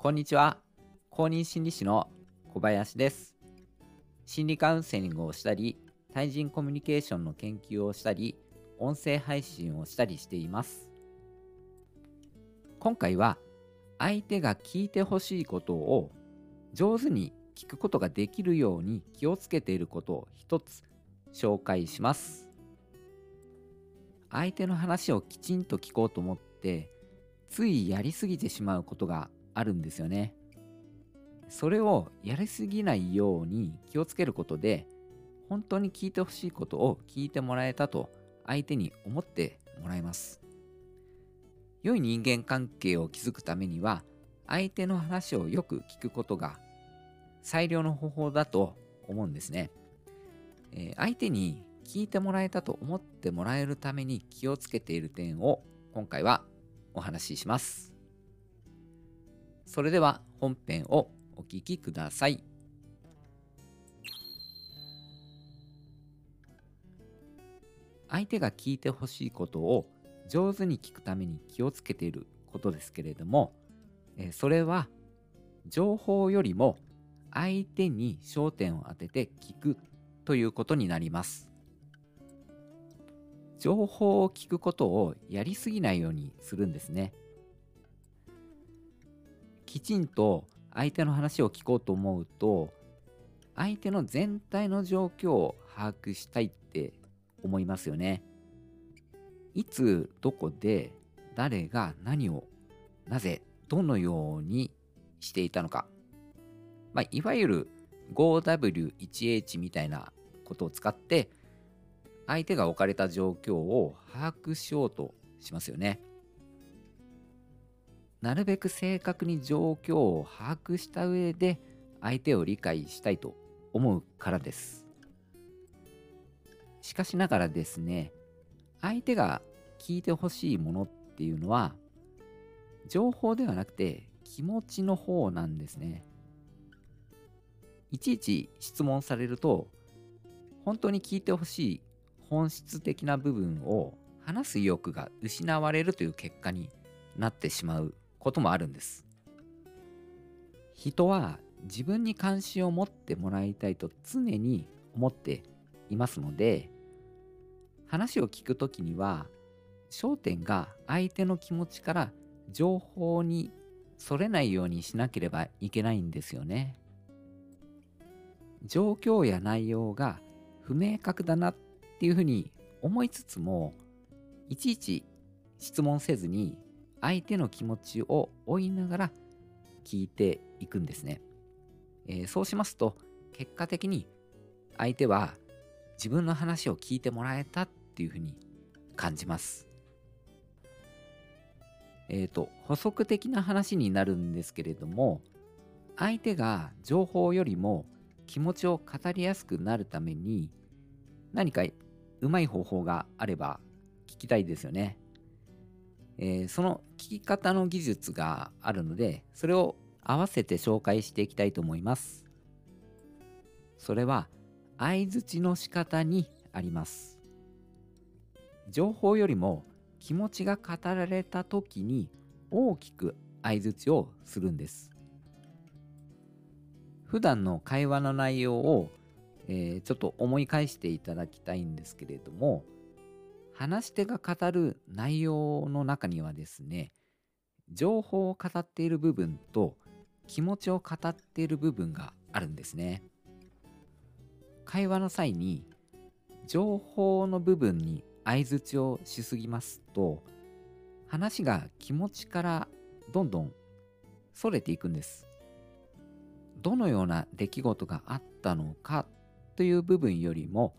こんにちは。公認心理師の小林です。心理カウンセリングをしたり、対人コミュニケーションの研究をしたり、音声配信をしたりしています。今回は、相手が聞いてほしいことを上手に聞くことができるように気をつけていることを一つ紹介します。相手の話をきちんと聞こうと思ってついやりすぎてしまうことがあるんですよね。それをやりすぎないように気をつけることで本当に聞いてほしいことを聞いてもらえたと相手に思ってもらえます。良い人間関係を築くためには相手の話をよく聞くことが最良の方法だと思うんですね。えー、相手に聞いてもらえたと思ってもらえるために気をつけている点を今回はお話しします。それでは本編をお聴きください。相手が聞いてほしいことを上手に聞くために気をつけていることですけれども、えそれは情報よりも相手に焦点を当てて聞くということになります。情報を聞くことをやりすぎないようにするんですね。きちんと相手の話を聞こうと思うと相手の全体の状況を把握したいって思いますよね。いつどこで誰が何をなぜどのようにしていたのか、まあ、いわゆる 5W1H みたいなことを使って相手が置かれた状況を把握しようとしますよね。なるべく正確に状況を把握した上で相手を理解したいと思うからです。しかしながらですね、相手が聞いてほしいものっていうのは、情報ではなくて気持ちの方なんですね。いちいち質問されると、本当に聞いてほしい本質的な部分を話す意欲が失われるという結果になってしまうこともあるんです。人は自分に関心を持ってもらいたいと常に思っていますので話を聞くときには焦点が相手の気持ちから情報にそれないようにしなければいけないんですよね。状況や内容が不明確だなっていうふうに思いつつもいちいち質問せずに相手の気持ちを追いながら聞いていくんですね。えー、そうしますと結果的に相手は自分の話を聞いてもらえたっていうふうに感じます。えっ、ー、と補足的な話になるんですけれども相手が情報よりも気持ちを語りやすくなるために何かうまい方法があれば聞きたいですよね。えー、その聞き方の技術があるので、それを合わせて紹介していきたいと思います。それは、相づちの仕方にあります。情報よりも気持ちが語られた時に大きく相づちをするんです。普段の会話の内容を、えー、ちょっと思い返していただきたいんですけれども、話し手が語る内容の中にはですね情報を語っている部分と気持ちを語っている部分があるんですね。会話の際に情報の部分に相づちをしすぎますと話が気持ちからどんどんそれていくんです。どのような出来事があったのかという部分よりも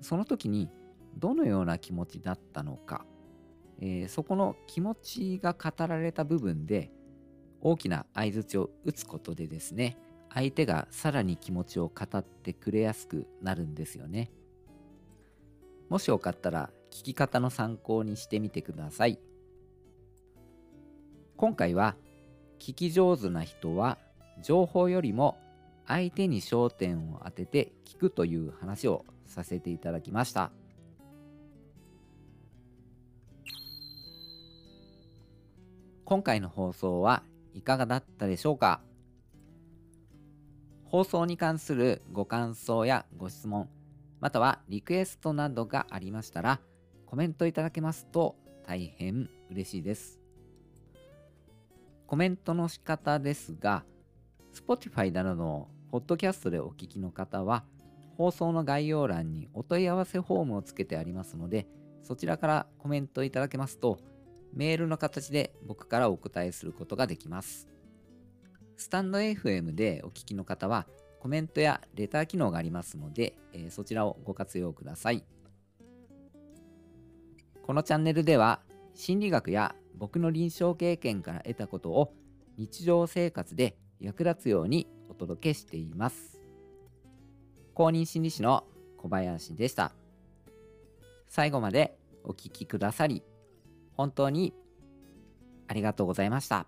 その時にどのような気持ちだったのか、えー、そこの気持ちが語られた部分で大きな相づちを打つことでですね相手がさらに気持ちを語ってくれやすくなるんですよね。もしよかったら聞き方の参考にしてみてください。今回は聞き上手な人は情報よりも相手に焦点を当てて聞くという話をさせていただきました。今回の放送はいかがだったでしょうか？放送に関するご感想やご質問、またはリクエストなどがありましたら、コメントいただけますと大変嬉しいです。コメントの仕方ですが、Spotify などのポッドキャストでお聞きの方は、放送の概要欄にお問い合わせフォームをつけてありますので、そちらからコメントいただけますと、メールの形で僕からお答えすることができます。スタンド FM でお聞きの方は、コメントやレター機能がありますので、え、そちらをご活用ください。このチャンネルでは、心理学や僕の臨床経験から得たことを日常生活で役立つようにお届けしています。公認心理師の小林でした。最後までお聴きくださり、本当にありがとうございました。